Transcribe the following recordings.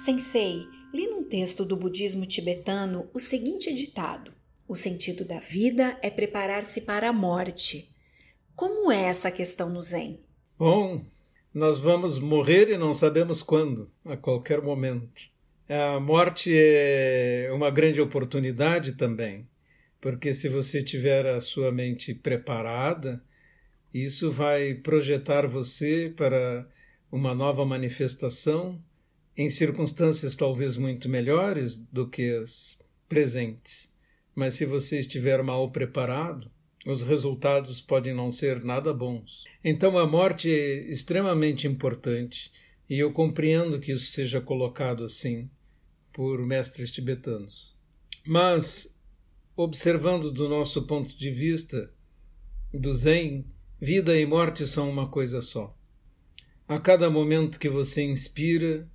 Sensei, li num texto do budismo tibetano o seguinte ditado: O sentido da vida é preparar-se para a morte. Como é essa questão no Zen? Bom, nós vamos morrer e não sabemos quando, a qualquer momento. A morte é uma grande oportunidade também, porque se você tiver a sua mente preparada, isso vai projetar você para uma nova manifestação em circunstâncias talvez muito melhores do que as presentes. Mas se você estiver mal preparado, os resultados podem não ser nada bons. Então a morte é extremamente importante e eu compreendo que isso seja colocado assim por mestres tibetanos. Mas, observando do nosso ponto de vista do Zen, Vida e morte são uma coisa só. A cada momento que você inspira,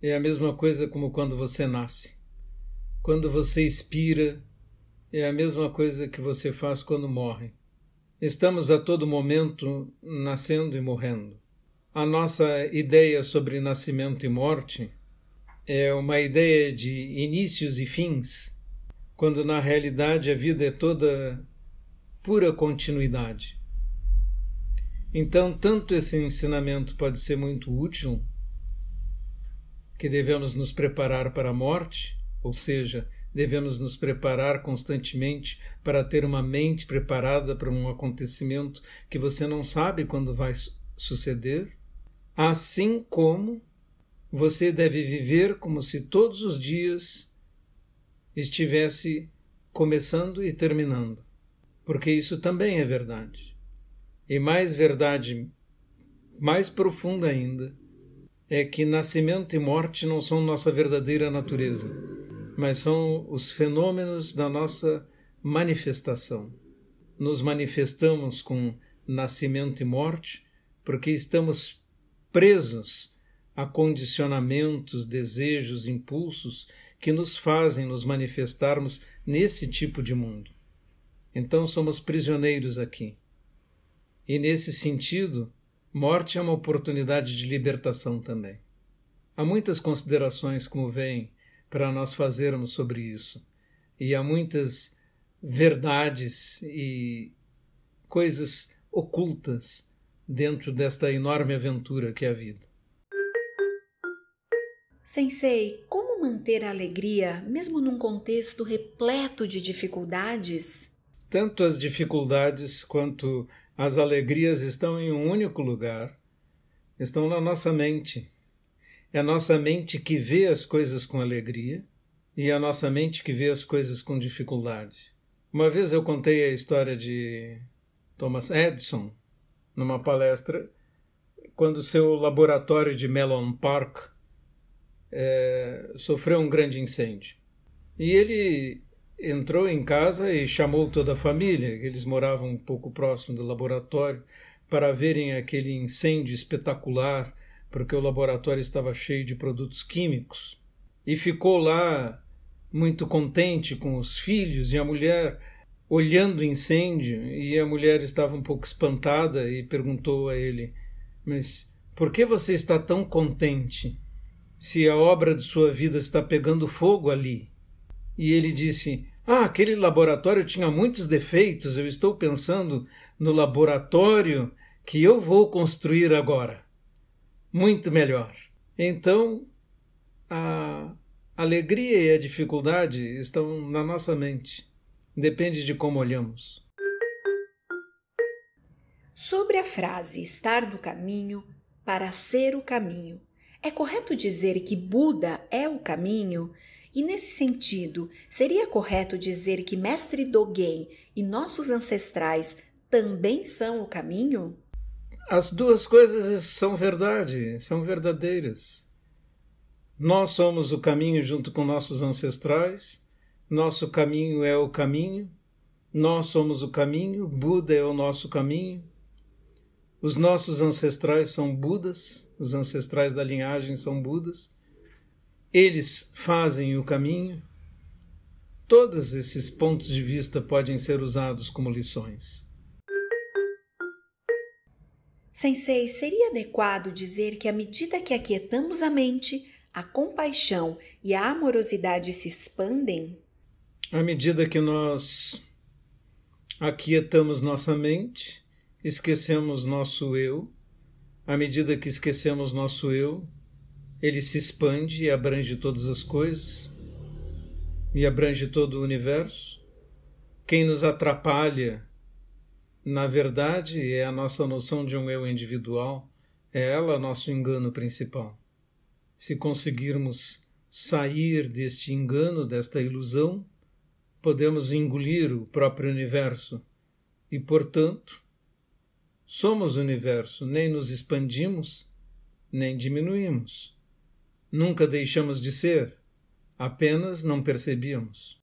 é a mesma coisa como quando você nasce. Quando você expira, é a mesma coisa que você faz quando morre. Estamos a todo momento nascendo e morrendo. A nossa ideia sobre nascimento e morte é uma ideia de inícios e fins, quando na realidade a vida é toda pura continuidade. Então, tanto esse ensinamento pode ser muito útil, que devemos nos preparar para a morte, ou seja, devemos nos preparar constantemente para ter uma mente preparada para um acontecimento que você não sabe quando vai suceder, assim como você deve viver como se todos os dias estivesse começando e terminando, porque isso também é verdade. E mais verdade, mais profunda ainda, é que nascimento e morte não são nossa verdadeira natureza, mas são os fenômenos da nossa manifestação. Nos manifestamos com nascimento e morte porque estamos presos a condicionamentos, desejos, impulsos que nos fazem nos manifestarmos nesse tipo de mundo. Então somos prisioneiros aqui. E nesse sentido, morte é uma oportunidade de libertação também. Há muitas considerações, como vem, para nós fazermos sobre isso. E há muitas verdades e coisas ocultas dentro desta enorme aventura que é a vida. Sensei, como manter a alegria mesmo num contexto repleto de dificuldades? Tanto as dificuldades quanto as alegrias estão em um único lugar, estão na nossa mente. É a nossa mente que vê as coisas com alegria e é a nossa mente que vê as coisas com dificuldade. Uma vez eu contei a história de Thomas Edison numa palestra quando seu laboratório de Mellon Park é, sofreu um grande incêndio. E ele entrou em casa e chamou toda a família, eles moravam um pouco próximo do laboratório, para verem aquele incêndio espetacular, porque o laboratório estava cheio de produtos químicos. E ficou lá muito contente com os filhos e a mulher olhando o incêndio, e a mulher estava um pouco espantada e perguntou a ele: Mas por que você está tão contente se a obra de sua vida está pegando fogo ali? E ele disse: Ah, aquele laboratório tinha muitos defeitos, eu estou pensando no laboratório que eu vou construir agora. Muito melhor. Então, a alegria e a dificuldade estão na nossa mente. Depende de como olhamos. Sobre a frase estar do caminho para ser o caminho, é correto dizer que Buda é o caminho? E nesse sentido, seria correto dizer que Mestre Dogen e nossos ancestrais também são o caminho? As duas coisas são verdade, são verdadeiras. Nós somos o caminho junto com nossos ancestrais, nosso caminho é o caminho, nós somos o caminho, Buda é o nosso caminho. Os nossos ancestrais são Budas, os ancestrais da linhagem são Budas eles fazem o caminho. Todos esses pontos de vista podem ser usados como lições. Sensei, seria adequado dizer que à medida que aquietamos a mente, a compaixão e a amorosidade se expandem? À medida que nós aquietamos nossa mente, esquecemos nosso eu, à medida que esquecemos nosso eu, ele se expande e abrange todas as coisas e abrange todo o universo. Quem nos atrapalha, na verdade, é a nossa noção de um eu individual, é ela nosso engano principal. Se conseguirmos sair deste engano, desta ilusão, podemos engolir o próprio universo e, portanto, somos o universo, nem nos expandimos, nem diminuímos. Nunca deixamos de ser, apenas não percebíamos.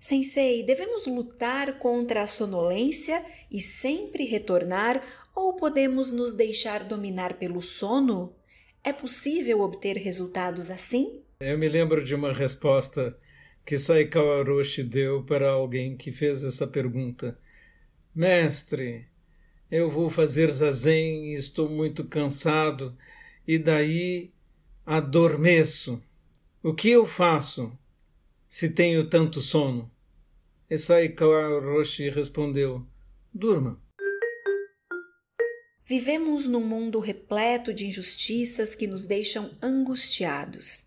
Sensei, devemos lutar contra a sonolência e sempre retornar ou podemos nos deixar dominar pelo sono? É possível obter resultados assim? Eu me lembro de uma resposta que Saikawa Roshi deu para alguém que fez essa pergunta. Mestre, eu vou fazer zazen e estou muito cansado e daí adormeço. O que eu faço se tenho tanto sono? E Saikawa Roshi respondeu: Durma. Vivemos num mundo repleto de injustiças que nos deixam angustiados.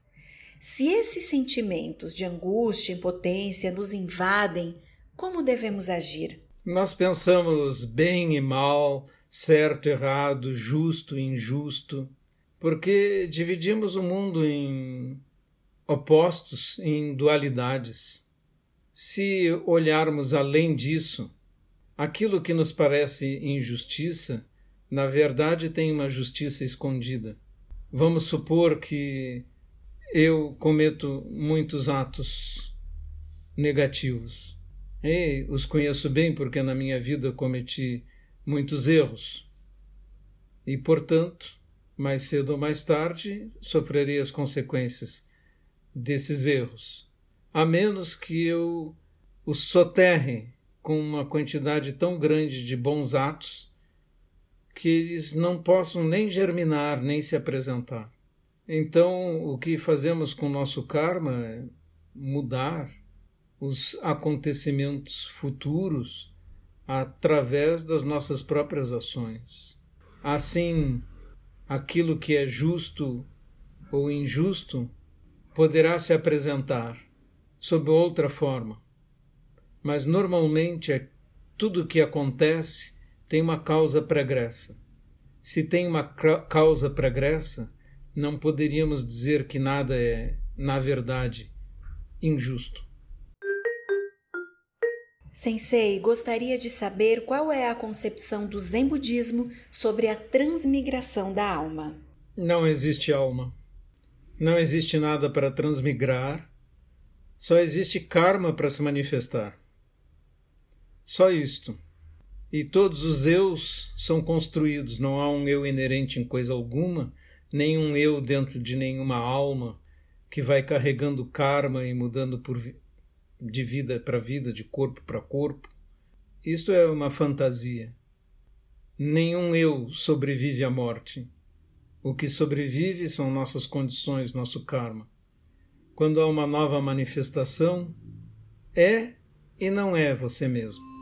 Se esses sentimentos de angústia e impotência nos invadem, como devemos agir? Nós pensamos bem e mal, certo, errado, justo e injusto, porque dividimos o mundo em opostos, em dualidades. Se olharmos além disso, aquilo que nos parece injustiça na verdade tem uma justiça escondida. Vamos supor que eu cometo muitos atos negativos. E os conheço bem porque na minha vida cometi muitos erros. E, portanto, mais cedo ou mais tarde, sofrerei as consequências desses erros. A menos que eu os soterre com uma quantidade tão grande de bons atos que eles não possam nem germinar, nem se apresentar. Então, o que fazemos com o nosso karma é mudar os acontecimentos futuros através das nossas próprias ações. Assim, aquilo que é justo ou injusto poderá se apresentar sob outra forma, mas normalmente é tudo o que acontece tem uma causa pregressa. Se tem uma causa pregressa, não poderíamos dizer que nada é, na verdade, injusto. Sensei, gostaria de saber qual é a concepção do Zen budismo sobre a transmigração da alma. Não existe alma. Não existe nada para transmigrar. Só existe karma para se manifestar. Só isto. E todos os eus são construídos, não há um eu inerente em coisa alguma, nem um eu dentro de nenhuma alma que vai carregando karma e mudando por, de vida para vida, de corpo para corpo. Isto é uma fantasia. Nenhum eu sobrevive à morte. O que sobrevive são nossas condições, nosso karma. Quando há uma nova manifestação, é e não é você mesmo.